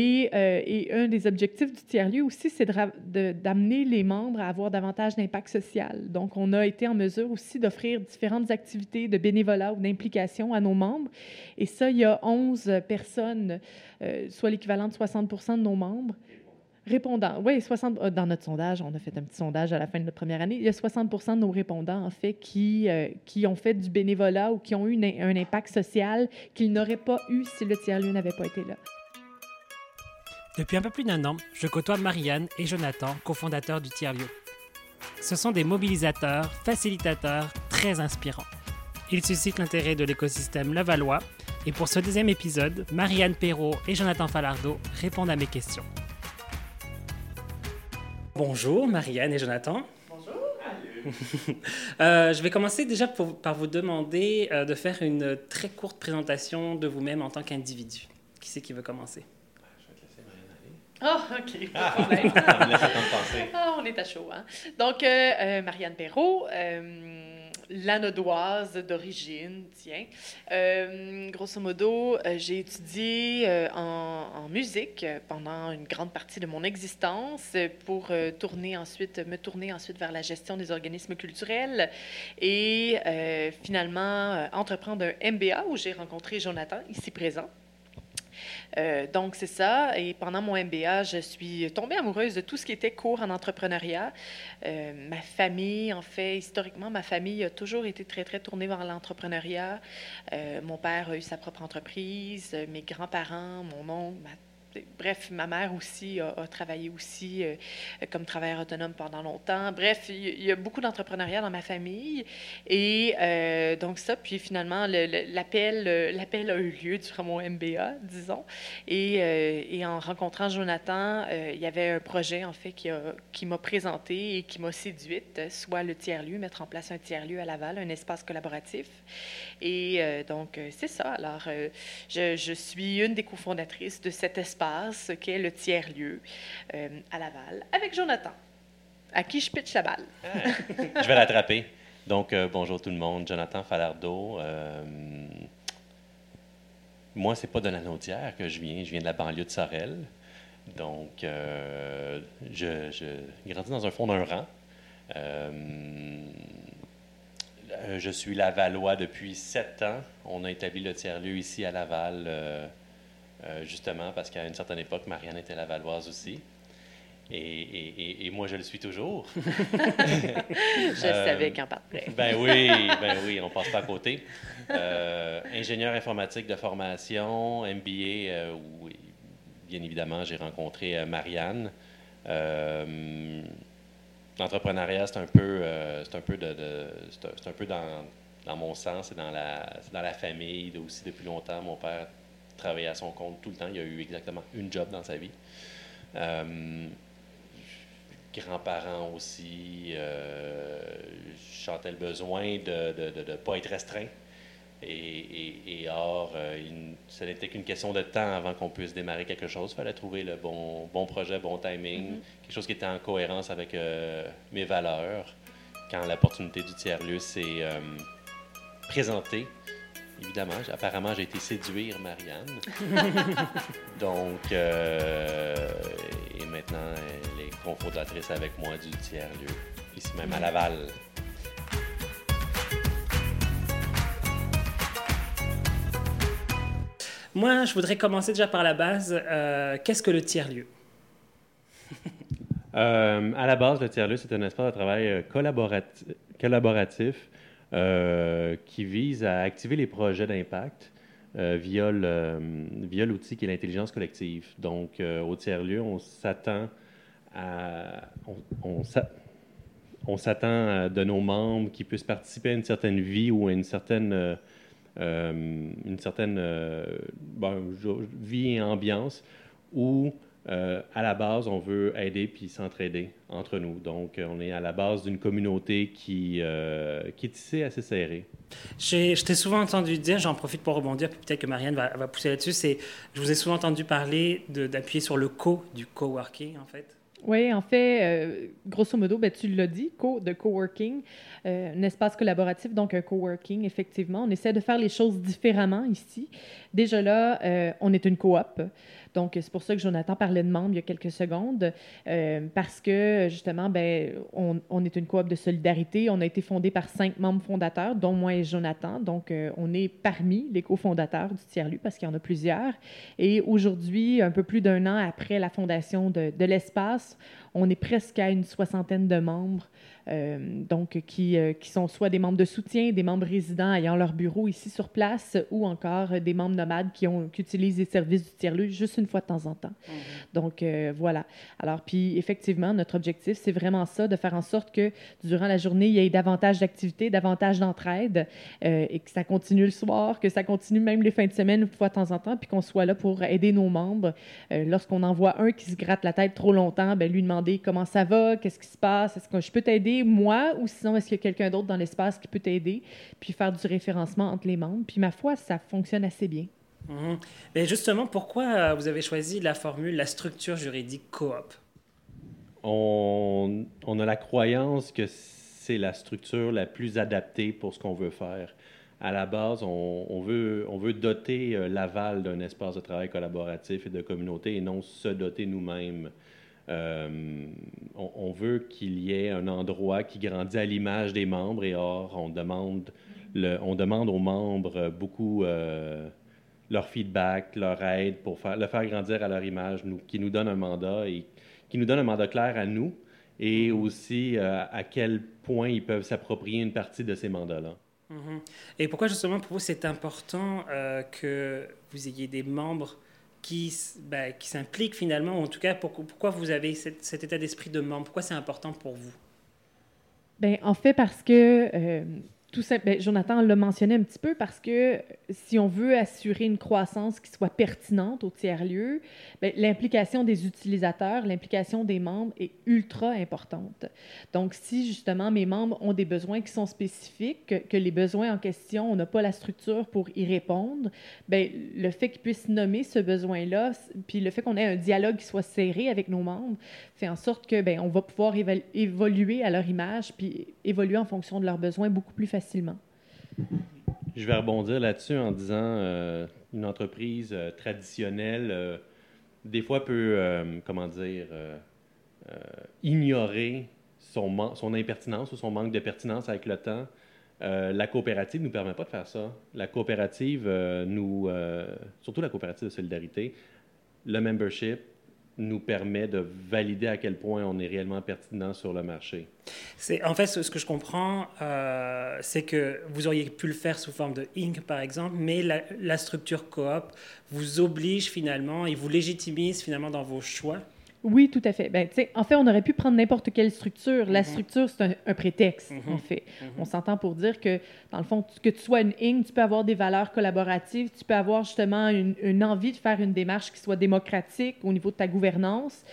Et, euh, et, un des objectifs du tiers-lieu aussi, c'est d'amener les membres à avoir davantage d'impact social. Donc, on a été en mesure aussi d'offrir différentes activités de bénévolat ou d'implication à nos membres. Et ça, il y a 11 personnes, euh, soit l'équivalent de 60 de nos membres, répondants. Oui, 60, euh, dans notre sondage, on a fait un petit sondage à la fin de notre première année. Il y a 60 de nos répondants, en fait, qui, qui ont fait du bénévolat ou qui ont eu un impact social qu'ils n'auraient pas eu si le tiers-lieu n'avait pas été là. Depuis un peu plus d'un an, je côtoie Marianne et Jonathan, cofondateurs du Tiers-Lieu. Ce sont des mobilisateurs, facilitateurs très inspirants. Ils suscitent l'intérêt de l'écosystème Levallois et pour ce deuxième épisode, Marianne Perrault et Jonathan Falardeau répondent à mes questions. Bonjour Marianne et Jonathan. Bonjour. euh, je vais commencer déjà par vous demander euh, de faire une très courte présentation de vous-même en tant qu'individu. Qui c'est qui veut commencer? Ah, OK, pas de problème. ah, on est à chaud. Hein? Donc, euh, euh, Marianne Perrault, euh, lanodoise d'origine, tiens. grosso modo, j'ai étudié en, en, musique pendant une grande partie de mon existence pour tourner ensuite, me tourner ensuite vers la gestion des organismes culturels et finalement entreprendre un MBA où j'ai rencontré Jonathan, ici présent. Euh, donc, c'est ça. Et pendant mon MBA, je suis tombée amoureuse de tout ce qui était cours en entrepreneuriat. Euh, ma famille, en fait, historiquement, ma famille a toujours été très, très tournée vers l'entrepreneuriat. Euh, mon père a eu sa propre entreprise, mes grands-parents, mon oncle, ma bref, ma mère aussi a, travaillé aussi euh, comme travailleur autonome pendant longtemps. Bref, il y, a beaucoup d'entrepreneuriat dans ma famille. Et euh, donc ça, puis finalement, l'appel, l'appel a eu lieu durant mon MBA, disons. Et, euh, et en rencontrant Jonathan, il y avait un projet, en fait, qui m'a présenté et qui m'a séduite, soit le tiers-lieu, mettre en place un tiers-lieu à Laval, un espace collaboratif. Et donc, c'est ça. Alors, je, je suis une des cofondatrices de cet espace qu'est le tiers-lieu euh, à Laval, avec Jonathan, à qui je pitch la balle. Je vais l'attraper. Donc, euh, bonjour tout le monde, Jonathan Falardeau. Euh, moi, c'est pas de la Naudière que je viens, je viens de la banlieue de Sorel. Donc, je, je grandis dans un fond d'un rang. je suis Lavallois depuis sept ans. On a établi le tiers-lieu ici à Laval euh, justement parce qu'à une certaine époque, Marianne était lavalloise aussi. Et, et, moi, je le suis toujours. je savais qu'en partait. ben oui, ben oui, on passe pas à côté. Euh, ingénieur informatique de formation, MBA, euh, où bien évidemment, j'ai rencontré Marianne. L'entrepreneuriat, c'est un peu, c'est un peu, de, c'est un, peu dans, dans, mon sens, c'est dans la, dans la famille aussi depuis longtemps. Mon père travaillé à son compte tout le temps. Il a eu exactement une job dans sa vie. Euh, grands-parents aussi. Euh, je sentais le besoin de ne pas être restreint. Et, et, or, euh, ce n'était qu'une question de temps avant qu'on puisse démarrer quelque chose. Il fallait trouver le bon, bon projet, bon timing, mm-hmm. quelque chose qui était en cohérence avec mes valeurs. Quand l'opportunité du tiers-lieu s'est présentée, évidemment, apparemment, j'ai été séduire Marianne. Donc, euh, et maintenant, elle est confondatrice avec moi du tiers-lieu, ici même à Laval. Moi, je voudrais commencer déjà par la base. Euh, qu'est-ce que le tiers-lieu? Euh, à la base, le tiers-lieu, c'est un espace de travail collaboratif euh, qui vise à activer les projets d'impact euh, via l'outil qui est l'intelligence collective. Donc, euh, au tiers-lieu, on s'attend à... On, on, s'attend de nos membres qui puissent participer à une certaine vie ou à une certaine, une certaine vie et ambiance où euh, à la base, on veut aider puis s'entraider entre nous. Donc, on est à la base d'une communauté qui, euh, qui est tissée assez serrée. Je t'ai souvent entendu dire, j'en profite pour rebondir, puis peut-être que Marianne va, va pousser là-dessus, c'est, je vous ai souvent entendu parler d'appuyer sur le co du coworking, en fait. Oui, en fait, euh, grosso modo, ben, tu l'as dit, co, de coworking, un espace collaboratif, donc un coworking, effectivement. On essaie de faire les choses différemment ici. Déjà là, on est une coop. Donc, c'est pour ça que Jonathan parlait de membres il y a quelques secondes, euh, parce que, justement, ben, on, est une coop de solidarité. On a été fondé par cinq membres fondateurs, dont moi et Jonathan. Donc, euh, on est parmi les cofondateurs du tiers-lieu, parce qu'il y en a plusieurs. Et aujourd'hui, un peu plus d'un an après la fondation de, l'espace, on est presque à une soixantaine de membres donc qui, euh, qui, sont soit des membres de soutien, des membres résidents ayant leur bureau ici sur place, ou encore des membres nomades qui, ont, qui utilisent les services du tiers-lieu juste une fois de temps en temps. Mhm. Donc euh, voilà. Alors puis effectivement, notre objectif, c'est vraiment ça, de faire en sorte que durant la journée, il y ait davantage d'activités, davantage d'entraide, et que ça continue le soir, que ça continue même les fins de semaine une fois de temps en temps, puis qu'on soit là pour aider nos membres. Lorsqu'on en voit un qui se gratte la tête trop longtemps, ben lui demander comment ça va, qu'est-ce qui se passe, est-ce que je peux t'aider moi, ou sinon, est-ce qu'il y a quelqu'un d'autre dans l'espace qui peut t'aider, puis faire du référencement entre les membres? Puis ma foi, ça fonctionne assez bien. Mhm. Mais justement, pourquoi euh, vous avez choisi la formule, la structure juridique coop? On, on a la croyance que c'est la structure la plus adaptée pour ce qu'on veut faire. À la base, on, on, veut, on veut doter euh, l'aval d'un espace de travail collaboratif et de communauté et non se doter nous-mêmes euh, on, veut qu'il y ait un endroit qui grandit à l'image des membres et or, on demande, le, on demande aux membres beaucoup euh, leur feedback, leur aide pour faire, le faire grandir à leur image, nous, qui nous donne un mandat et qui nous donne un mandat clair à nous et mm-hmm. aussi euh, à quel point ils peuvent s'approprier une partie de ces mandats-là. Mm-hmm. Et pourquoi justement pour vous c'est important que vous ayez des membres qui, ben, qui s'implique finalement, en tout cas, pourquoi vous avez cet, état d'esprit de membre? Pourquoi c'est important pour vous? Bien, en fait, parce que euh, tout simple, ben, Jonathan l'a mentionné un petit peu parce que si on veut assurer une croissance qui soit pertinente au tiers-lieu, ben, l'implication des utilisateurs, l'implication des membres est ultra importante. Donc, si justement mes membres ont des besoins qui sont spécifiques, que, les besoins en question, on n'a pas la structure pour y répondre, bien, le fait qu'ils puissent nommer ce besoin-là, puis le fait qu'on ait un dialogue qui soit serré avec nos membres, fait en sorte que bien, on va pouvoir évoluer à leur image, puis évoluer en fonction de leurs besoins beaucoup plus facilement Je vais rebondir là-dessus en disant euh, une entreprise euh, traditionnelle, euh, des fois peut, comment dire, ignorer son, son impertinence ou son manque de pertinence avec le temps. la coopérative ne nous permet pas de faire ça. La coopérative, nous, surtout la coopérative de solidarité, le membership, nous permet de valider à quel point on est réellement pertinent sur le marché. C'est en fait ce que je comprends, euh, c'est que vous auriez pu le faire sous forme de Inc par exemple, mais la, la structure coop vous oblige finalement et vous légitimise finalement dans vos choix oui, tout à fait. Ben, en fait, on aurait pu prendre n'importe quelle structure. La mhm. structure, c'est un, prétexte, mhm. en fait. Mhm. On s'entend pour dire que, dans le fond, que tu sois une ING, tu peux avoir des valeurs collaboratives, tu peux avoir justement une, envie de faire une démarche qui soit démocratique au niveau de ta gouvernance.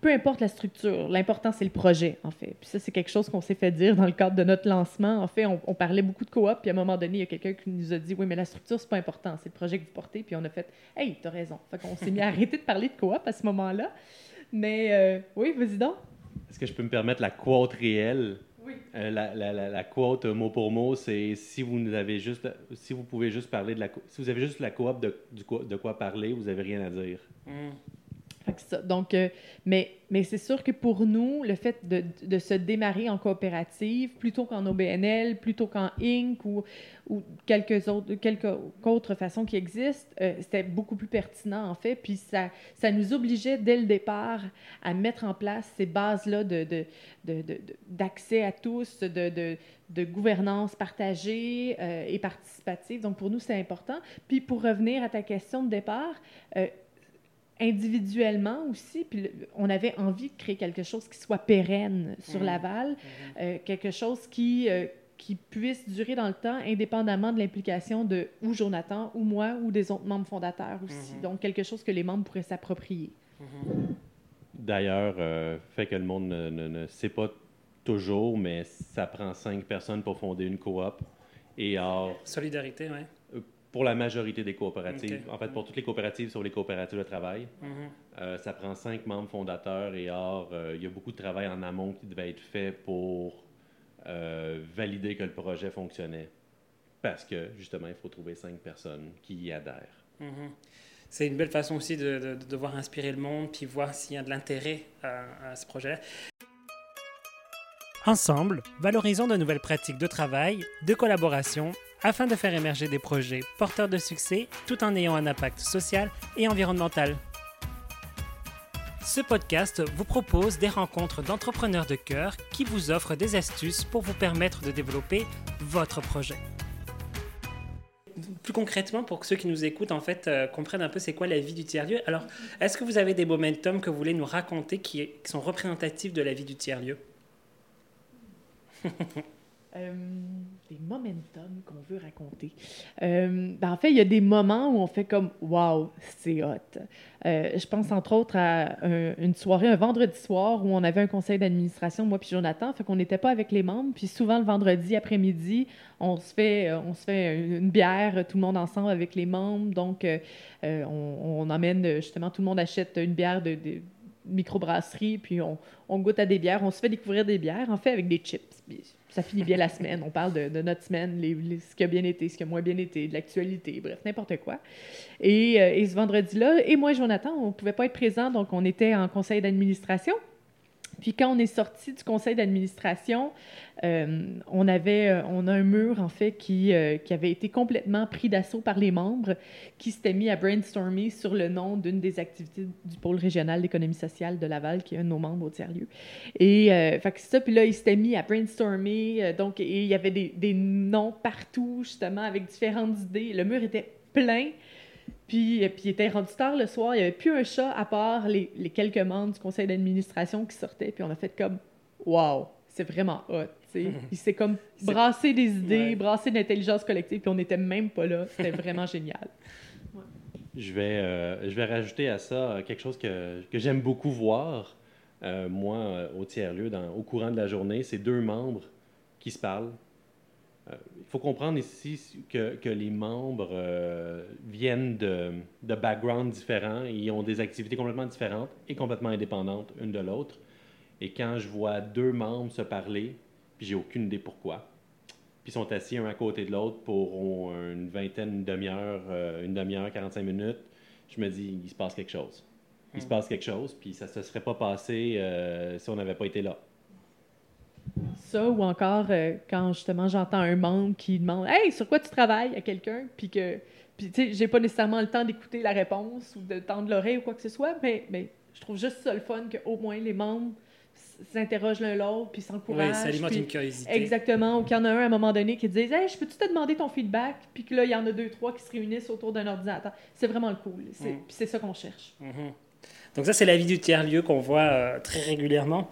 Peu importe la structure, l'important, c'est le projet, en fait. Puis ça, c'est quelque chose qu'on s'est fait dire dans le cadre de notre lancement. En fait, on, parlait beaucoup de coop, puis à un moment donné, il y a quelqu'un qui nous a dit Oui, mais la structure, c'est pas important, c'est le projet que vous portez. Puis on a fait Hey, t'as raison. Fait qu'on s'est mis à arrêter de parler de coop à ce moment-là. Mais euh, oui, vas-si donc. Est-ce que je peux me permettre la quote réelle? Oui. Euh, la, la, la, quote mot pour mot, c'est si vous avez juste, si vous pouvez juste parler de la, si vous avez juste la coop de, de quoi parler, vous n'avez rien à dire. Donc, euh, mais, mais c'est sûr que pour nous, le fait de, se démarrer en coopérative plutôt qu'en OBNL, plutôt qu'en Inc. ou, ou quelques autres, quelques autres façons qui existent, euh, c'était beaucoup plus pertinent en fait. Puis ça, ça nous obligeait dès le départ à mettre en place ces bases-là de, d'accès à tous, de, de gouvernance partagée euh, et participative. Donc pour nous, c'est important. Puis pour revenir à ta question de départ, individuellement aussi, puis on avait envie de créer quelque chose qui soit pérenne sur mmh. Laval, mmh. Euh, quelque chose qui, euh, qui puisse durer dans le temps, indépendamment de l'implication de ou Jonathan, ou moi, ou des autres membres fondateurs aussi. Mmh. Donc, quelque chose que les membres pourraient s'approprier. D'ailleurs, euh, fait que le monde ne, ne, sait pas toujours, mais ça prend cinq personnes pour fonder une coop. Et alors... Solidarité, oui pour la majorité des coopératives. En fait, pour toutes les coopératives, sauf les coopératives de travail. Mhm. Euh, ça prend cinq membres fondateurs et or, euh, il y a beaucoup de travail en amont qui devait être fait pour euh, valider que le projet fonctionnait. Parce que, justement, il faut trouver cinq personnes qui y adhèrent. Mhm. C'est une belle façon aussi de, de, de, devoir inspirer le monde, puis voir s'il y a de l'intérêt à, à, ce projet. Ensemble, valorisons de nouvelles pratiques de travail, de collaboration, afin de faire émerger des projets porteurs de succès tout en ayant un impact social et environnemental. Ce podcast vous propose des rencontres d'entrepreneurs de cœur qui vous offrent des astuces pour vous permettre de développer votre projet. Plus concrètement, pour que ceux qui nous écoutent en fait euh, comprennent un peu c'est quoi la vie du tiers-lieu, alors est-ce que vous avez des momentum que vous voulez nous raconter qui, qui sont représentatifs de la vie du tiers-lieu? Euh, des momentum qu'on veut raconter. Euh, ben en fait, il y a des moments où on fait comme Waouh, c'est hot. Euh, je pense entre autres à un, une soirée, un vendredi soir, où on avait un conseil d'administration, moi puis Jonathan, fait qu'on n'était pas avec les membres. Puis souvent, le vendredi après-midi, on se fait, on se fait une bière, tout le monde ensemble avec les membres. Donc, on, on, emmène justement, tout le monde achète une bière de, de microbrasserie, puis on, goûte à des bières, on se fait découvrir des bières, en fait, avec des chips. Ça finit bien la semaine. On parle de, notre semaine, les, ce qui a bien été, ce qui a moins bien été, de l'actualité, bref, n'importe quoi. Et, euh, et ce vendredi-là, et moi Jonathan, on ne pouvait pas être présents, donc on était en conseil d'administration. Puis quand on est sorti du conseil d'administration, euh, on avait, euh, on a un mur en fait qui, euh, qui avait été complètement pris d'assaut par les membres, qui s'étaient mis à brainstormer sur le nom d'une des activités du pôle régional d'économie sociale de Laval, qui est un de nos membres au tiers-lieu. Et fait que ça, puis là, ils s'étaient mis à brainstormer, donc il y avait des, des noms partout justement avec différentes idées. Le mur était plein. Puis, puis il était rendu tard le soir, il n'y avait plus un chat à part les, les quelques membres du conseil d'administration qui sortaient. Puis on a fait comme Waouh, c'est vraiment hot. T'sais. Il s'est comme brassé des idées, ouais. brassé de l'intelligence collective, puis on n'était même pas là. C'était vraiment génial. Ouais. Je, vais, euh, je vais rajouter à ça quelque chose que, que j'aime beaucoup voir, euh, moi, euh, au tiers-lieu, au courant de la journée. C'est deux membres qui se parlent, euh, il faut comprendre ici que, que les membres euh, viennent de, de backgrounds différents, ils ont des activités complètement différentes et complètement indépendantes une de l'autre. Et quand je vois deux membres se parler, puis j'ai aucune idée pourquoi, puis ils sont assis un à côté de l'autre pour une vingtaine, une demi-heure, euh, une demi-heure, 45 minutes, je me dis, il se passe quelque chose. Il se passe quelque chose, puis ça ne se serait pas passé euh, si on n'avait pas été là. Ça, ou encore euh, quand justement j'entends un membre qui demande Hey, sur quoi tu travailles à quelqu'un Puis que, puis tu sais, j'ai pas nécessairement le temps d'écouter la réponse ou de tendre l'oreille ou quoi que ce soit, mais, mais je trouve juste ça le fun qu'au moins les membres s'interrogent l'un l'autre puis s'encouragent. Oui, ça alimente puis, une curiosité. Exactement. Ou qu'il y en a un à un moment donné qui dit Hey, je peux-tu te demander ton feedback Puis que là, il y en a deux, trois qui se réunissent autour d'un ordinateur. C'est vraiment le cool. C'est, mm. Puis c'est ça qu'on cherche. Mm-hmm. Donc ça, c'est la vie du tiers-lieu qu'on voit euh, très régulièrement.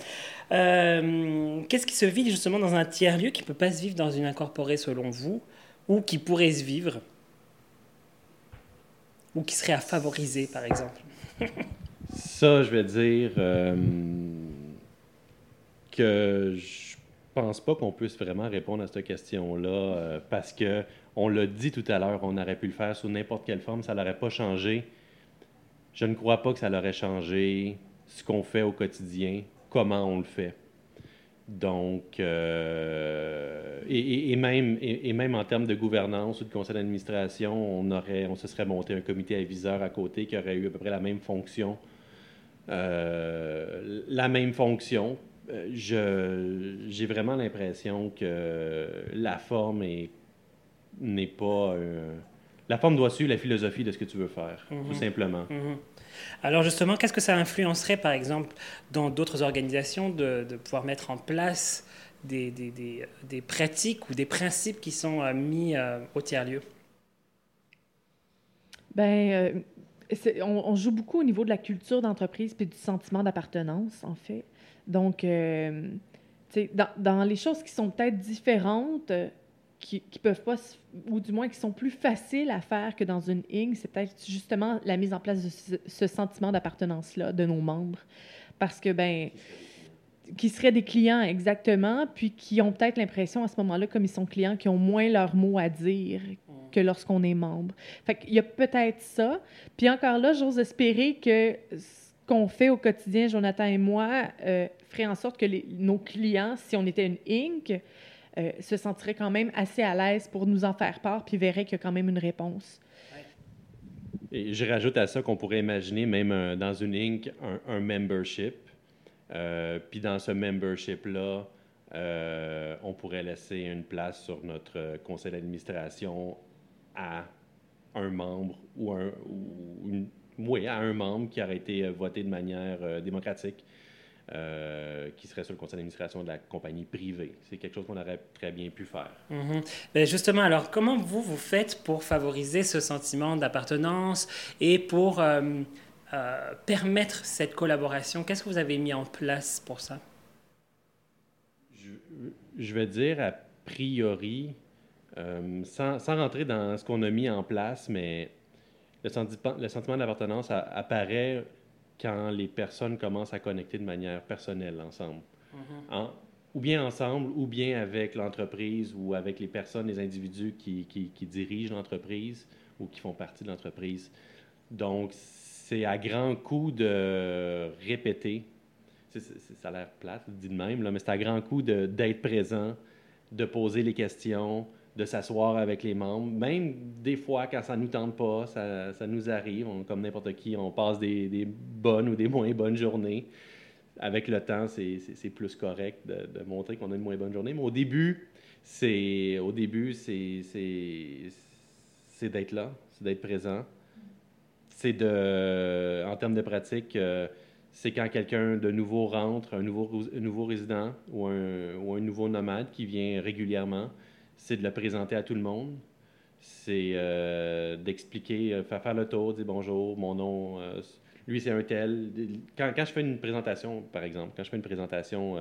Euh, Qu'est-ce qui se vit justement dans un tiers-lieu qui ne peut pas se vivre dans une incorporée selon vous, ou qui pourrait se vivre, ou qui serait à favoriser par exemple? Ça, je vais dire euh, que je pense pas qu'on puisse vraiment répondre à cette question-là parce que on l'a dit tout à l'heure, on aurait pu le faire sous n'importe quelle forme, ça n'aurait pas changé je ne crois pas que ça l'aurait changé ce qu'on fait au quotidien, comment on le fait. Donc, euh, et, même, en termes de gouvernance ou de conseil d'administration, on, se serait monté un comité aviseur à côté qui aurait eu à peu près la même fonction. Euh, la même fonction. J'ai vraiment l'impression que la forme n'est pas... Euh, la forme doit suivre la philosophie de ce que tu veux faire, mm -hmm. tout simplement. Mm -hmm. Alors justement, qu'est-ce que ça influencerait, par exemple, dans d'autres organisations, de, de, pouvoir mettre en place des, des, des, des, pratiques ou des principes qui sont euh, mis euh, au tiers-lieu? Ben, euh, on, on, joue beaucoup au niveau de la culture d'entreprise puis du sentiment d'appartenance, en fait. Donc, euh, dans, dans, les choses qui sont peut-être différentes, qui, qui peuvent pas, ou du moins qui sont plus faciles à faire que dans une ING, c'est peut-être justement la mise en place de ce, ce sentiment d'appartenance-là de nos membres. Parce que, ben, qui seraient des clients exactement, puis qui ont peut-être l'impression à ce moment-là, comme ils sont clients, qui ont moins leur mot à dire que lorsqu'on est membre. Fait qu'il y a peut-être ça. Puis encore là, j'ose espérer que ce qu'on fait au quotidien, Jonathan et moi, euh, ferait en sorte que les, nos clients, si on était une Inc., euh, se sentirait quand même assez à l'aise pour nous en faire part, puis verrait qu'il y a quand même une réponse. Je rajoute à ça qu'on pourrait imaginer même dans une Inc. un, membership. puis dans ce membership-là, on pourrait laisser une place sur notre conseil d'administration à un membre ou, un, une, oui, à un membre qui aurait été voté de manière démocratique euh, qui serait sur le conseil d'administration de la compagnie privée. C'est quelque chose qu'on aurait très bien pu faire. Mhm. Ben, justement, alors, comment vous, vous faites pour favoriser ce sentiment d'appartenance et pour euh, euh, permettre cette collaboration? Qu'est-ce que vous avez mis en place pour ça? Je, je vais dire a priori, sans, sans, rentrer dans ce qu'on a mis en place, mais le, sentiment, le sentiment d'appartenance apparaît quand les personnes commencent à connecter de manière personnelle ensemble. Mm-hmm. ou bien ensemble, ou bien avec l'entreprise ou avec les personnes, les individus qui, qui, dirigent l'entreprise ou qui font partie de l'entreprise. Donc, c'est à grand coup de répéter. ça a l'air plate, dit de même, là, mais c'est à grand coup d'être présent, de poser les questions, de s'asseoir avec les membres. Même des fois, quand ça nous tente pas, ça, ça nous arrive. comme n'importe qui, on passe des, des, bonnes ou des moins bonnes journées. Avec le temps, c'est plus correct de, de montrer qu'on a une moins bonne journée. Mais au début, c'est au début, c'est d'être là, c'est d'être présent. C'est de, en termes de pratique, euh, c'est quand quelqu'un de nouveau rentre, un nouveau, nouveau résident ou un, ou un nouveau nomade qui vient régulièrement c'est de le présenter à tout le monde. C'est euh, d'expliquer, euh, faire faire le tour, dire bonjour, mon nom, euh, lui c'est un tel. Quand, quand, je fais une présentation, par exemple, quand je fais une présentation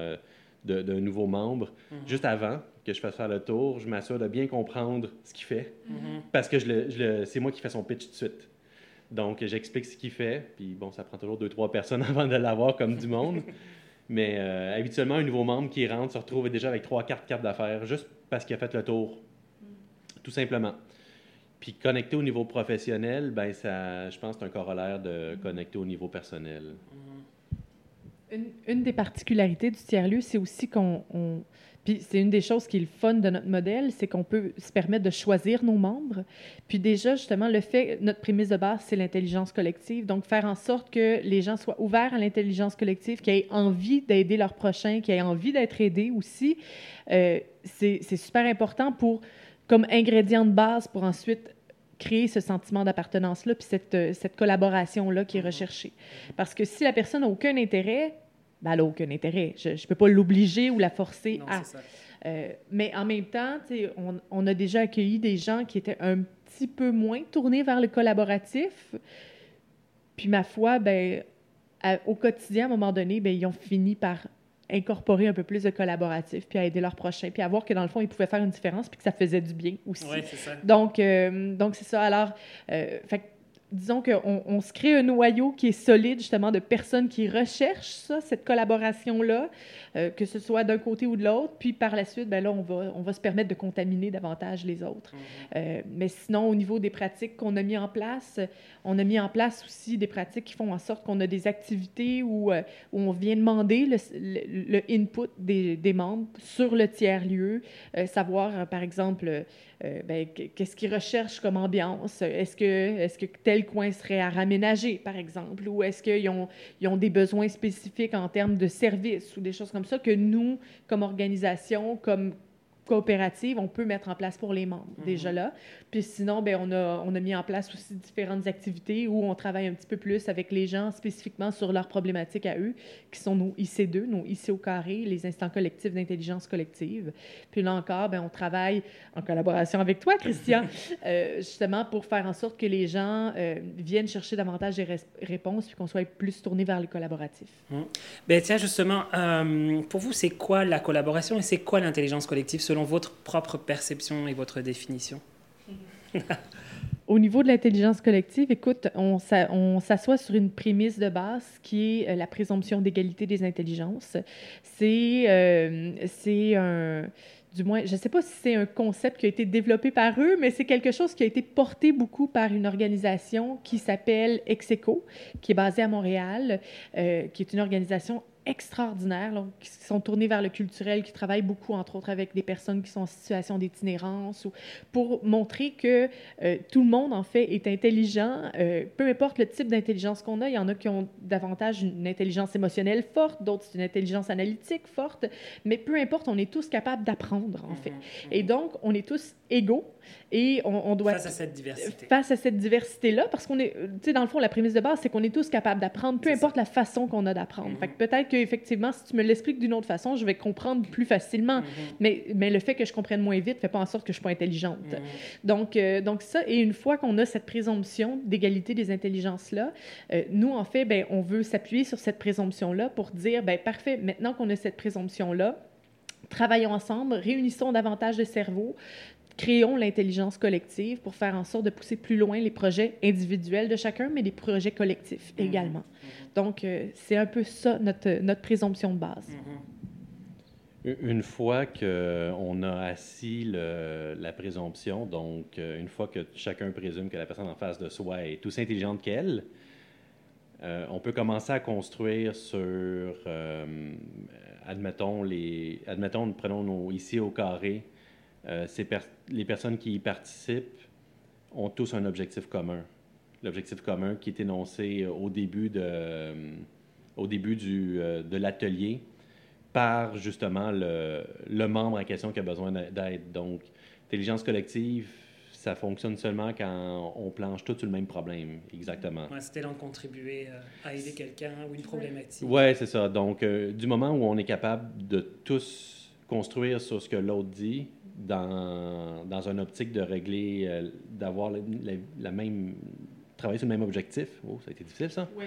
d'un nouveau membre, mhm. juste avant que je fasse faire le tour, je m'assure de bien comprendre ce qu'il fait, mhm. parce que je c'est moi qui fais son pitch tout de suite. Donc, j'explique ce qu'il fait, puis bon, ça prend toujours deux, trois personnes avant de l'avoir comme du monde. Mais habituellement, un nouveau membre qui rentre se retrouve déjà avec trois, quatre cartes d'affaires, juste parce qu'il a fait le tour. Tout simplement. Puis connecter au niveau professionnel, ben ça, je pense c'est un corollaire de connecter au niveau personnel. Une, une des particularités du tiers-lieu, c'est aussi qu'on puis c'est une des choses qui est le fun de notre modèle, c'est qu'on peut se permettre de choisir nos membres. Puis déjà, justement, le fait, notre prémisse de base, c'est l'intelligence collective. Donc, faire en sorte que les gens soient ouverts à l'intelligence collective, qu'ils aient envie d'aider leurs prochains, qu'ils aient envie d'être aidés aussi, euh, c'est super important pour, comme ingrédient de base pour ensuite créer ce sentiment d'appartenance-là, puis cette, cette collaboration-là qui est recherchée. Parce que si la personne n'a aucun intérêt, ben, elle n'a aucun intérêt. Je ne peux pas l'obliger ou la forcer à. Euh, mais en même temps, on, on, a déjà accueilli des gens qui étaient un petit peu moins tournés vers le collaboratif. Puis ma foi, ben, au quotidien, à un moment donné, ben, ils ont fini par incorporer un peu plus de collaboratif, puis à aider leurs prochains, puis à voir que dans le fond, ils pouvaient faire une différence, puis que ça faisait du bien aussi. Oui, c'est ça. Donc, euh, donc c'est ça. Alors, euh, fait disons qu'on on se crée un noyau qui est solide, justement, de personnes qui recherchent ça, cette collaboration-là, euh, que ce soit d'un côté ou de l'autre. Puis par la suite, ben là, on va, on va se permettre de contaminer davantage les autres. Mm-hmm. euh, mais sinon, au niveau des pratiques qu'on a mis en place, on a mis en place aussi des pratiques qui font en sorte qu'on a des activités où, euh, où, on vient demander le, le, input des, des, membres sur le tiers-lieu, savoir, par exemple, ben, qu'est-ce qu'ils recherchent comme ambiance? Est-ce que, est que tel coin serait à raménager, par exemple? Ou est-ce qu'ils ont, ils ont des besoins spécifiques en termes de services ou des choses comme ça que nous, comme organisation, comme coopérative, on peut mettre en place pour les membres, mm-hmm. déjà là. Puis sinon, ben, on, a, on a mis en place aussi différentes activités où on travaille un petit peu plus avec les gens spécifiquement sur leurs problématiques à eux, qui sont nos IC2, nos IC au carré, les instants collectifs d'intelligence collective. Puis là encore, ben, on travaille en collaboration avec toi, Christian, euh, justement pour faire en sorte que les gens euh, viennent chercher davantage des réponses puis qu'on soit plus tourné vers le collaboratif. Mmh. Ben, tiens, justement, euh, pour vous, c'est quoi la collaboration et c'est quoi l'intelligence collective selon votre propre perception et votre définition? Au niveau de l'intelligence collective, écoute, on s'assoit sur une prémisse de base qui est euh, la présomption d'égalité des intelligences. C'est euh, un du moins, je ne sais pas si c'est un concept qui a été développé par eux, mais c'est quelque chose qui a été porté beaucoup par une organisation qui s'appelle Execo, qui est basée à Montréal, euh, qui est une organisation extraordinaires, qui sont tournés vers le culturel, qui travaillent beaucoup, entre autres, avec des personnes qui sont en situation d'itinérance, ou pour montrer que euh, tout le monde, en fait, est intelligent, euh, peu importe le type d'intelligence qu'on a. Il y en a qui ont davantage une intelligence émotionnelle forte, d'autres, c'est une intelligence analytique forte, mais peu importe, on est tous capables d'apprendre, en fait. Mm-hmm. Et donc, on est tous égaux et on, doit... Face à cette diversité. Face à cette diversité-là, parce qu'on est, tu sais, dans le fond, la prémisse de base, c'est qu'on est tous capables d'apprendre, peu importe la façon qu'on a d'apprendre. Mm-hmm. Fait que peut-être qu'effectivement, si tu me l'expliques d'une autre façon, je vais comprendre plus facilement. Mm-hmm. mais, mais le fait que je comprenne moins vite fait pas en sorte que je suis pas intelligente. Mm-hmm. Donc, euh, donc ça, et une fois qu'on a cette présomption d'égalité des intelligences-là, euh, nous, en fait, ben, on veut s'appuyer sur cette présomption-là pour dire, ben parfait, maintenant qu'on a cette présomption-là, travaillons ensemble, réunissons davantage de cerveaux, créons l'intelligence collective pour faire en sorte de pousser plus loin les projets individuels de chacun, mais les projets collectifs mhm. également. Mhm. Donc, euh, c'est un peu ça notre, notre présomption de base. Mhm. Une fois qu'on a assis le, la présomption, donc euh, une fois que chacun présume que la personne en face de soi est aussi intelligente qu'elle, euh, on peut commencer à construire sur, admettons, les, admettons, prenons nos, ici au carré, euh, les personnes qui y participent ont tous un objectif commun. L'objectif commun qui est énoncé au début de, au début du, euh, de l'atelier par justement le, le, membre en question qui a besoin d'aide. Donc, intelligence collective, ça fonctionne seulement quand on planche tous sur le même problème, exactement. Ouais, C'était de contribuer euh, à aider quelqu'un ou une problématique. Oui, c'est ça. Donc, du moment où on est capable de tous construire sur ce que l'autre dit, dans, dans une optique de régler, euh, d'avoir la, même. travailler sur le même objectif. Oh, ça a été difficile, ça? Oui,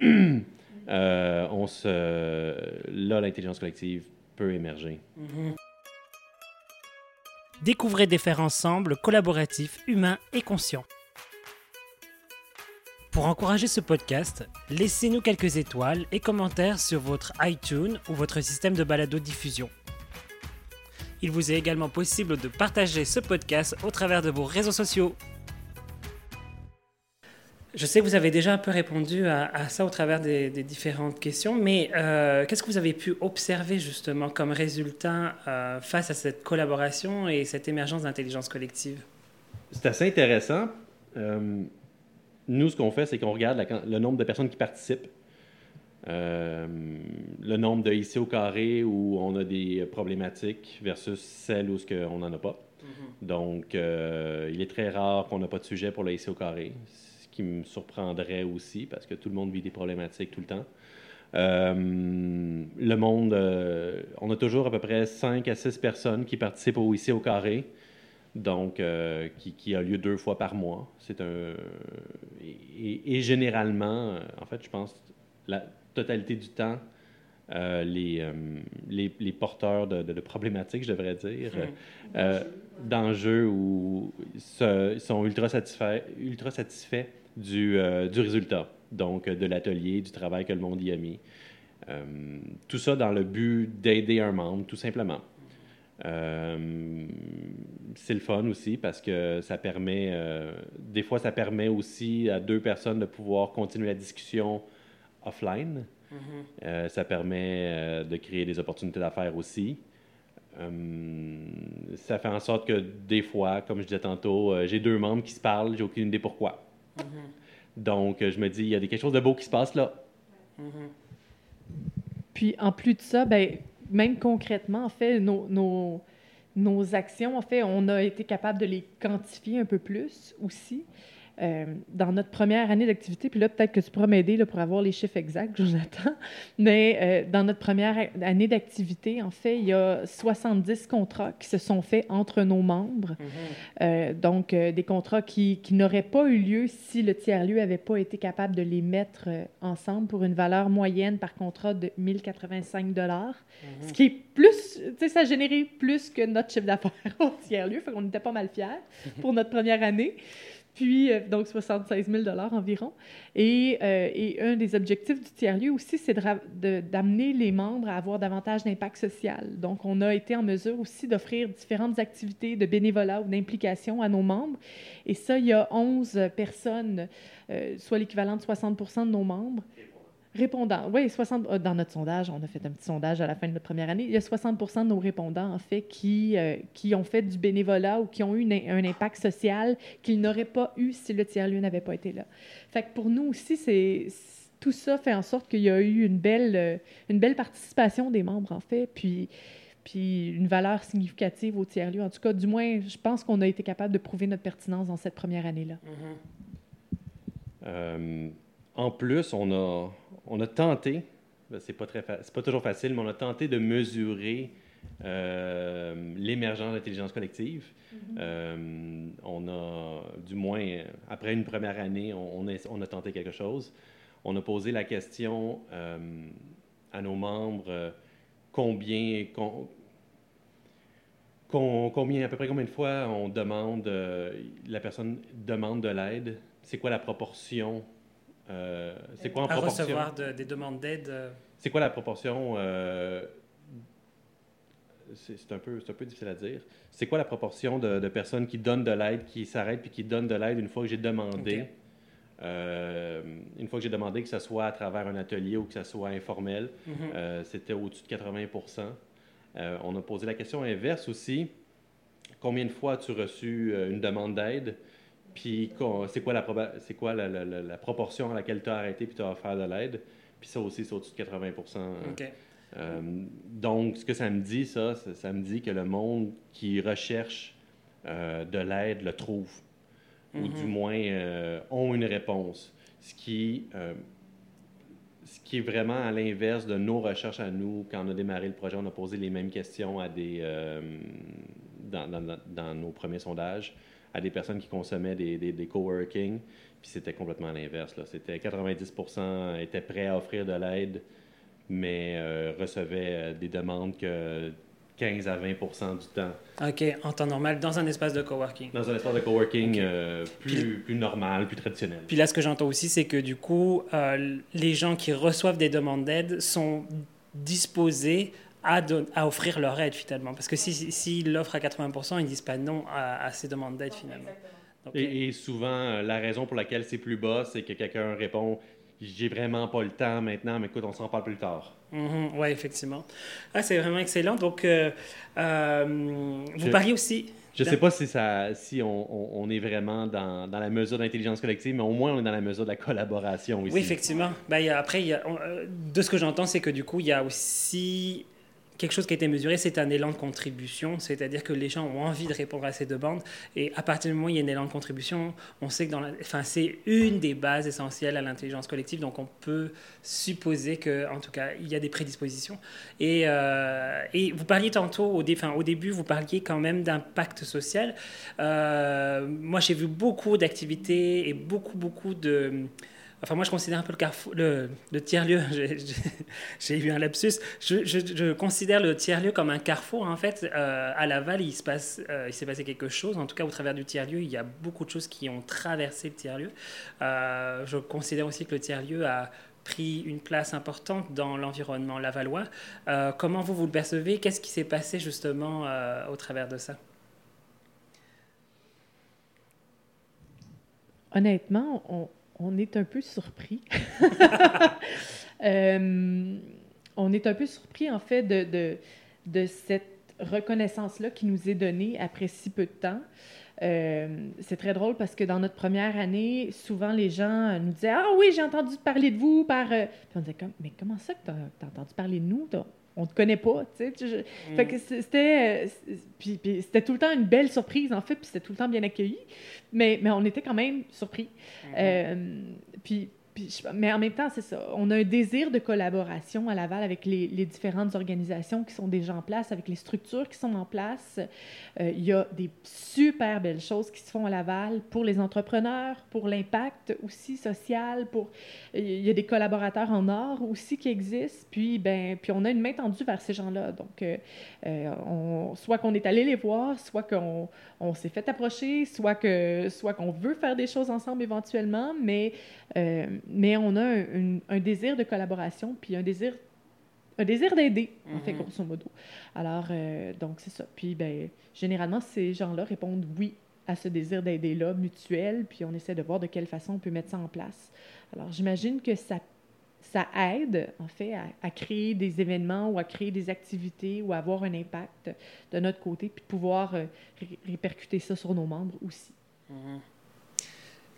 euh, on se. Là, l'intelligence collective peut émerger. Mm-hmm. Découvrez des faire ensemble collaboratifs, humains et conscients. Pour encourager ce podcast, laissez-nous quelques étoiles et commentaires sur votre iTunes ou votre système de balado diffusion. Il vous est également possible de partager ce podcast au travers de vos réseaux sociaux. Je sais que vous avez déjà un peu répondu à, ça au travers des, différentes questions, mais euh, qu'est-ce que vous avez pu observer justement comme résultat euh, face à cette collaboration et cette émergence d'intelligence collective? C'est assez intéressant. Euh, nous, ce qu'on fait, c'est qu'on regarde le nombre de personnes qui participent euh, le nombre de ici au carré où on a des problématiques versus celles où on n'en a pas. Mm-hmm. Donc, euh, il est très rare qu'on n'a pas de sujet pour le ici au carré, ce qui me surprendrait aussi parce que tout le monde vit des problématiques tout le temps. Euh, le monde, on a toujours à peu près 5 à 6 personnes qui participent au ici au carré, donc qui, qui, a lieu deux fois par mois. C'est un et, et, généralement, en fait, je pense la, totalité du temps euh, les, euh, les, les, porteurs de, de, problématiques, je devrais dire, hmm. euh, d'enjeux où ils sont ultra satisfaits, ultra satisfaits du, du résultat, donc de l'atelier, du travail que le monde y a mis. tout ça dans le but d'aider un membre, tout simplement. c'est le fun aussi parce que ça permet, des fois, ça permet aussi à deux personnes de pouvoir continuer la discussion offline. Mm-hmm. Euh, ça permet euh, de créer des opportunités d'affaires aussi. Euh, ça fait en sorte que des fois, comme je disais tantôt, j'ai deux membres qui se parlent, j'ai aucune idée pourquoi. Mm-hmm. Donc, je me dis, il y a quelque chose de beau qui se passe là. Mm-hmm. Puis, en plus de ça, ben, même concrètement, en fait, nos, nos, nos actions, en fait, on a été capable de les quantifier un peu plus aussi. Euh, dans notre première année d'activité, puis là, peut-être que tu pourras m'aider pour avoir les chiffres exacts, Jonathan, mais euh, dans notre première année d'activité, en fait, il y a 70 contrats qui se sont faits entre nos membres. Mm-hmm. Euh, donc, des contrats qui, qui n'auraient pas eu lieu si le tiers-lieu n'avait pas été capable de les mettre ensemble pour une valeur moyenne par contrat de 1085 dollars, mm-hmm. ce qui est plus, tu sais, ça a généré plus que notre chiffre d'affaires au tiers-lieu, fait qu'on était pas mal fiers pour notre première année puis euh, donc 76 000 environ. Et, euh, et, un des objectifs du tiers-lieu aussi, c'est d'amener les membres à avoir davantage d'impact social. Donc, on a été en mesure aussi d'offrir différentes activités de bénévolat ou d'implication à nos membres. Et ça, il y a 11 personnes, euh, soit l'équivalent de 60% de nos membres. Répondants. Oui, 60, euh, dans notre sondage, on a fait un petit sondage à la fin de notre première année. Il y a 60 de nos répondants, en fait, qui, euh, qui ont fait du bénévolat ou qui ont eu un impact social qu'ils n'auraient pas eu si le tiers-lieu n'avait pas été là. Fait que pour nous aussi, c'est tout ça fait en sorte qu'il y a eu une belle, euh, une belle participation des membres, en fait, puis, puis une valeur significative au tiers-lieu. En tout cas, du moins, je pense qu'on a été capable de prouver notre pertinence dans cette première année-là. Mm-hmm. En plus, on a, on a tenté, ben, c'est pas, très pas toujours facile, mais on a tenté de mesurer euh, l'émergence de l'intelligence collective. Mm-hmm. Euh, on a, du moins, après une première année, on, on, a, tenté quelque chose. On a posé la question euh, à nos membres combien, combien, à peu près combien de fois on demande, la personne demande de l'aide, c'est quoi la proportion euh, c'est quoi en à recevoir des demandes d'aide. Euh? C'est quoi la proportion euh, C'est un, peu, un peu difficile à dire. C'est quoi la proportion de, personnes qui donnent de l'aide, qui s'arrêtent puis qui donnent de l'aide une fois que j'ai demandé? Une fois que j'ai demandé que ce soit à travers un atelier ou que ce soit informel, mm-hmm. c'était au-dessus de 80% On a posé la question inverse aussi. Combien de fois as-tu reçu une demande d'aide? Puis c'est quoi, la, c'est quoi la, la, proportion à laquelle tu as arrêté puis tu as offert de l'aide? Puis ça aussi, c'est au-dessus de 80% hein. euh, Donc, ce que ça me dit, ça, ça, me dit que le monde qui recherche euh, de l'aide le trouve, ou du mhm. moins euh, ont une réponse. Ce qui, ce qui est vraiment à l'inverse de nos recherches à nous. Quand on a démarré le projet, on a posé les mêmes questions à des, dans, dans, dans, nos premiers sondages à des personnes qui consommaient des, des, coworking. Puis c'était complètement l'inverse. C'était 90% étaient prêts à offrir de l'aide, mais euh, recevaient euh, des demandes que 15 à 20% du temps. OK, en temps normal, dans un espace de coworking. Dans un espace de coworking euh, plus, plus, normal, plus traditionnel. Puis là, ce que j'entends aussi, c'est que du coup, les gens qui reçoivent des demandes d'aide sont disposés à, offrir leur aide finalement. Parce que s'ils si, l'offrent à 80%, ils ne disent pas non à, ces demandes d'aide finalement. et, souvent, euh, la raison pour laquelle c'est plus bas, c'est que quelqu'un répond J'ai vraiment pas le temps maintenant, mais écoute, on s'en parle plus tard. Mm-hmm. oui, effectivement. Ah, c'est vraiment excellent. Donc, euh, euh, vous parliez aussi. Je ne sais pas si, ça, si on, on, est vraiment dans, dans la mesure d'intelligence collective, mais au moins on est dans la mesure de la collaboration ici. Oui, effectivement. Ben, après, il y a, de ce que j'entends, c'est que du coup, il y a aussi quelque chose qui a été mesuré, c'est un élan de contribution, c'est-à-dire que les gens ont envie de répondre à ces demandes. Et à partir du moment où il y a un élan de contribution, on sait que dans enfin, c'est une des bases essentielles à l'intelligence collective, donc on peut supposer qu'en tout cas, il y a des prédispositions. Et, euh, et vous parliez tantôt, au, dé, au début, vous parliez quand même d'impact social. Euh, moi, j'ai vu beaucoup d'activités et beaucoup, beaucoup de Enfin, moi, je considère un peu le, carrefour, le, tiers-lieu, j'ai eu un lapsus, je, considère le tiers-lieu comme un carrefour. En fait, euh, à Laval, il s'est passe, euh, passé quelque chose. En tout cas, au travers du tiers-lieu, il y a beaucoup de choses qui ont traversé le tiers-lieu. Euh, je considère aussi que le tiers-lieu a pris une place importante dans l'environnement lavallois. comment vous, vous le percevez? Qu'est-ce qui s'est passé justement au travers de ça? Honnêtement, on, on est un peu surpris. Euh, on est un peu surpris, en fait, de, cette reconnaissance-là qui nous est donnée après si peu de temps. Euh, c'est très drôle parce que dans notre première année, souvent les gens nous disaient Ah oui, j'ai entendu parler de vous par. Euh, Puis on disait Mais comment ça que tu as, entendu parler de nous on te connaît pas, tu sais. Fait que c'était, puis, c'était tout le temps une belle surprise, en fait, puis c'était tout le temps bien accueilli, mais, mais on était quand même surpris. Mm-hmm. Euh, puis mais en même temps, c'est ça. On a un désir de collaboration à Laval avec les, différentes organisations qui sont déjà en place, avec les structures qui sont en place. Euh, il y a des super belles choses qui se font à Laval pour les entrepreneurs, pour l'impact aussi social. Pour il y a des collaborateurs en or aussi qui existent. Puis ben, puis on a une main tendue vers ces gens-là. Donc, euh, euh, soit qu'on est allé les voir, soit qu'on on, s'est fait approcher, soit que soit qu'on veut faire des choses ensemble éventuellement, mais mais on a un, désir de collaboration, puis un désir, un désir d'aider, en fait, mhm. grosso modo. Alors, euh, donc, c'est ça. Puis, ben, généralement, ces gens-là répondent oui à ce désir d'aider-là, mutuel, puis on essaie de voir de quelle façon on peut mettre ça en place. Alors, j'imagine que ça, ça aide, en fait, à, créer des événements ou à créer des activités ou à avoir un impact de notre côté, puis pouvoir euh, répercuter ça sur nos membres aussi. Mhm.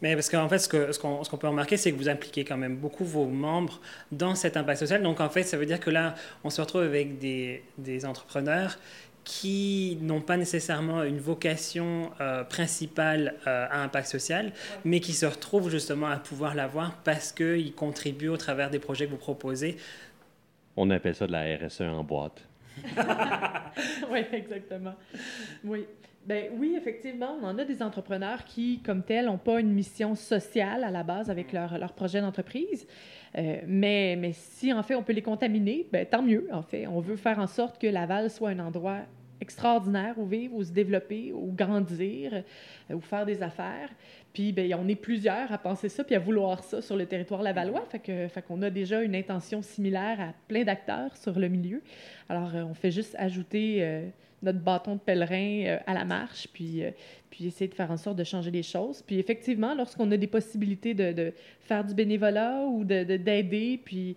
Mais parce qu'en fait, ce qu'on ce qu'on peut remarquer, c'est que vous impliquez quand même beaucoup vos membres dans cet impact social. Donc, en fait, ça veut dire que là, on se retrouve avec des, des entrepreneurs qui n'ont pas nécessairement une vocation euh, principale euh, à impact social, mais qui se retrouvent justement à pouvoir l'avoir parce qu'ils contribuent au travers des projets que vous proposez. On appelle ça de la RSE en boîte. oui, exactement. Oui. Ben, oui, effectivement, on en a des entrepreneurs qui, comme tels, n'ont pas une mission sociale à la base avec leur, leur projet d'entreprise. Euh, mais, mais si, en fait, on peut les contaminer, ben, tant mieux, en fait. On veut faire en sorte que Laval soit un endroit extraordinaire où vivre, où se développer, où grandir, euh, où faire des affaires. Puis, ben, on est plusieurs à penser ça, puis à vouloir ça sur le territoire lavallois. Fait que, fait qu'on a déjà une intention similaire à plein d'acteurs sur le milieu. Alors, euh, on fait juste ajouter euh, notre bâton de pèlerin à la marche, puis, puis essayer de faire en sorte de changer les choses. Puis, effectivement, lorsqu'on a des possibilités de, de faire du bénévolat ou d'aider, de, d'aider, puis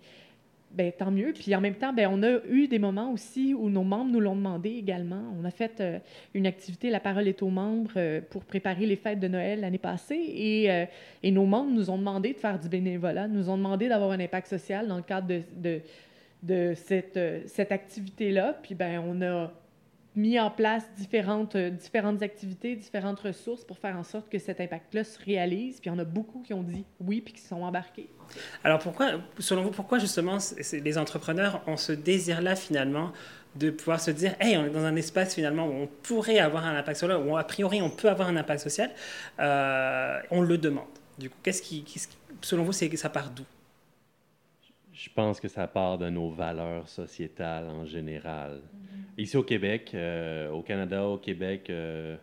ben, tant mieux. Puis en même temps, ben, on a eu des moments aussi où nos membres nous l'ont demandé également. On a fait euh, une activité, La parole est aux membres, euh, pour préparer les fêtes de Noël l'année passée. Et, euh, et, nos membres nous ont demandé de faire du bénévolat, nous ont demandé d'avoir un impact social dans le cadre de, de, de cette, cette activité-là. Puis ben, on a mis en place différentes, euh, différentes activités, différentes ressources pour faire en sorte que cet impact-là se réalise. Puis il y en a beaucoup qui ont dit oui puis qui sont embarqués. Alors pourquoi, selon vous, pourquoi justement les entrepreneurs ont ce désir-là finalement de pouvoir se dire, hey, on est dans un espace finalement où on pourrait avoir un impact social, où a priori on peut avoir un impact social, euh, on le demande. Du coup, qu'est-ce qui, selon vous, ça part d'où? Je pense que ça part de nos valeurs sociétales en général. Mm-hmm. Ici au Québec, euh, au Canada, au Québec, euh,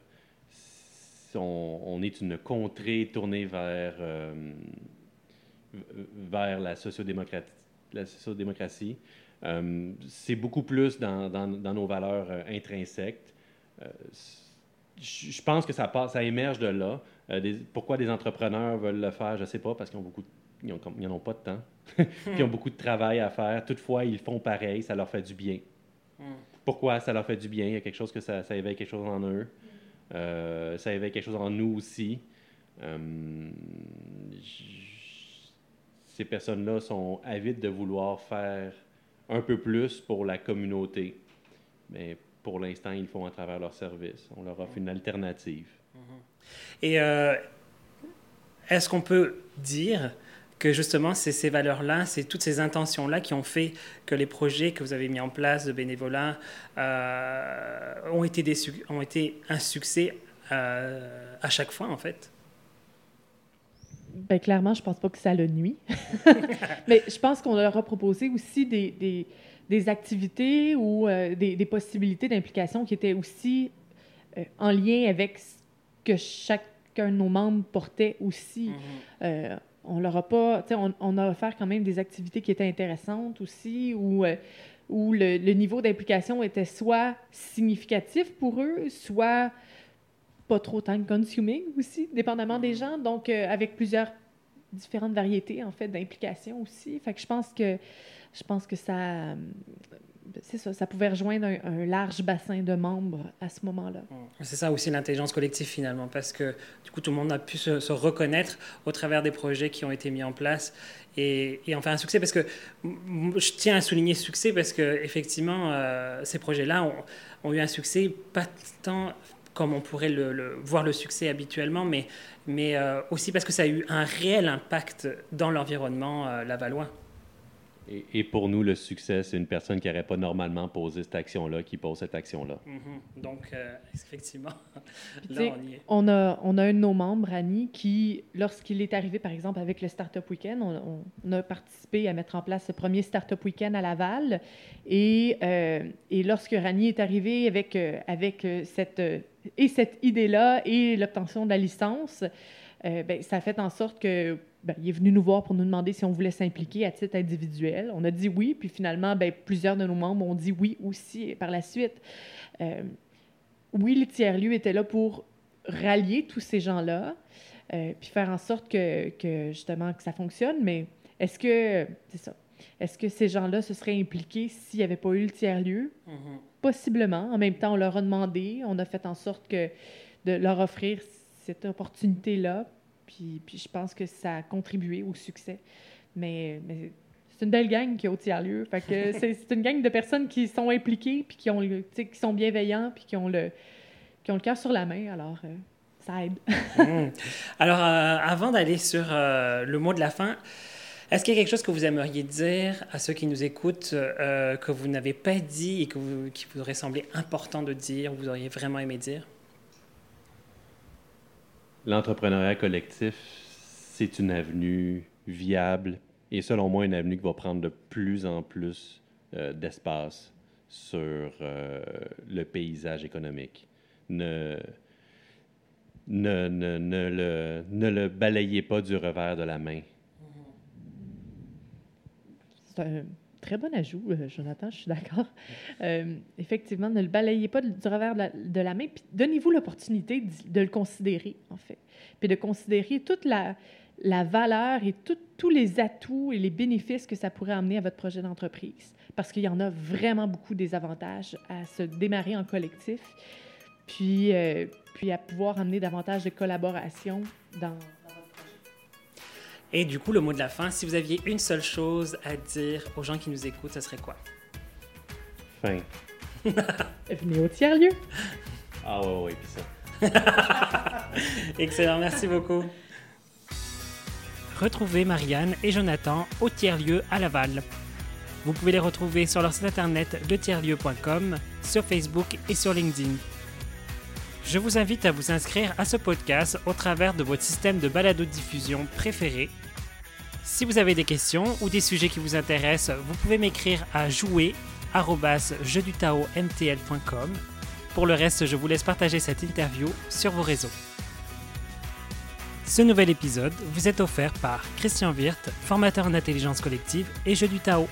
on, est une contrée tournée vers, euh, vers la, sociodémocratie. La sociodémocratie. c'est beaucoup plus dans, dans, nos valeurs intrinsèques. je pense que ça, passe, ça émerge de là. pourquoi des entrepreneurs veulent le faire, je ne sais pas, parce qu'ils ont beaucoup ils n'en ont, pas de temps. ils ont beaucoup de travail à faire. Toutefois, ils font pareil, ça leur fait du bien. Pourquoi ça leur fait du bien? Il y a quelque chose que ça, ça éveille quelque chose en eux. Euh, ça éveille quelque chose en nous aussi. Euh, ces personnes-là sont avides de vouloir faire un peu plus pour la communauté. Mais pour l'instant, ils le font à travers leur service. On leur offre une alternative. Et euh, est-ce qu'on peut dire que justement, c'est ces valeurs-là, c'est toutes ces intentions-là qui ont fait que les projets que vous avez mis en place de bénévolat euh, ont, été des, ont été un succès euh, à chaque fois, en fait? Bien, clairement, je ne pense pas que ça le nuit. Mais je pense qu'on leur a proposé aussi des, des, des activités ou euh, des, des, possibilités d'implication qui étaient aussi en lien avec ce que chacun de nos membres portait aussi. Mm-hmm on leur a pas, on, on, a offert quand même des activités qui étaient intéressantes aussi, où, euh, où le, niveau d'implication était soit significatif pour eux, soit pas trop time consuming aussi, dépendamment des gens. Donc, euh, avec plusieurs différentes variétés, en fait, d'implication aussi. Fait que je pense que, je pense que ça, ça, pouvait rejoindre un, large bassin de membres à ce moment-là. C'est ça aussi l'intelligence collective finalement, parce que du coup tout le monde a pu se, reconnaître au travers des projets qui ont été mis en place et, en faire un succès. Parce que je tiens à souligner succès parce que effectivement euh, ces projets-là ont, eu un succès pas tant comme on pourrait le, voir le succès habituellement, mais, mais euh, aussi parce que ça a eu un réel impact dans l'environnement euh, lavallois. Et, pour nous, le succès, c'est une personne qui n'aurait pas normalement posé cette action-là, qui pose cette action-là. Mm-hmm. Donc, euh, effectivement, là, on y est. On a, on a un de nos membres, Annie, qui, lorsqu'il est arrivé, par exemple, avec le Startup Weekend, on, on, a participé à mettre en place ce premier Startup Weekend à Laval. Et, euh, et lorsque Rani est arrivé avec, euh, avec cette, et cette idée-là et l'obtention de la licence, ben, ça a fait en sorte que ben, il est venu nous voir pour nous demander si on voulait s'impliquer à titre individuel. On a dit oui, puis finalement, ben, plusieurs de nos membres ont dit oui aussi par la suite. Euh, oui, les tiers-lieux étaient là pour rallier tous ces gens-là, euh, puis faire en sorte que, que, justement, que ça fonctionne, mais Est-ce que, c'est ça, est-ce que ces gens-là se seraient impliqués s'il n'y avait pas eu le tiers-lieu? Mhm. Possiblement. En même temps, on leur a demandé, on a fait en sorte que de leur offrir cette opportunité-là. Puis, puis je pense que ça a contribué au succès. Mais, mais c'est une belle gang qui est au tiers-lieu. Fait que c'est une gang de personnes qui sont impliquées, puis qui, ont, qui sont bienveillants, puis qui ont le, qui ont le cœur sur la main. Alors, euh, ça aide. Mmh. Alors, euh, avant d'aller sur euh, le mot de la fin, est-ce qu'il y a quelque chose que vous aimeriez dire à ceux qui nous écoutent que vous n'avez pas dit et que vous, qui vous aurait semblé important de dire, ou vous auriez vraiment aimé dire? L'entrepreneuriat collectif, c'est une avenue viable et selon moi une avenue qui va prendre de plus en plus d'espace sur le paysage économique ne, ne, ne, ne, le, ne le balayez pas du revers de la main. C'est un très bon ajout, euh, Jonathan, je suis d'accord. Euh, effectivement, ne le balayez pas du revers de la, de la main, puis donnez-vous l'opportunité de, de, le considérer, en fait. Puis de considérer toute la, la valeur et tout, tous les atouts et les bénéfices que ça pourrait amener à votre projet d'entreprise. Parce qu'il y en a vraiment beaucoup des avantages à se démarrer en collectif puis, euh, puis à pouvoir amener davantage de collaboration dans. Et du coup, le mot de la fin, si vous aviez une seule chose à dire aux gens qui nous écoutent, ce serait quoi? Fin. Venez au tiers-lieu. Ah ouais, ouais, puis ça. Excellent, merci beaucoup. Retrouvez Marianne et Jonathan au tiers-lieu à Laval. Vous pouvez les retrouver sur leur site internet letierlieu.com, sur Facebook et sur LinkedIn. Je vous invite à vous inscrire à ce podcast au travers de votre système de balado-diffusion préféré. Si vous avez des questions ou des sujets qui vous intéressent, vous pouvez m'écrire à jouer@jeudutaomtl.com. Pour le reste, je vous laisse partager cette interview sur vos réseaux. Ce nouvel épisode vous est offert par Christian Wirth, formateur en intelligence collective et Jeu du Tao.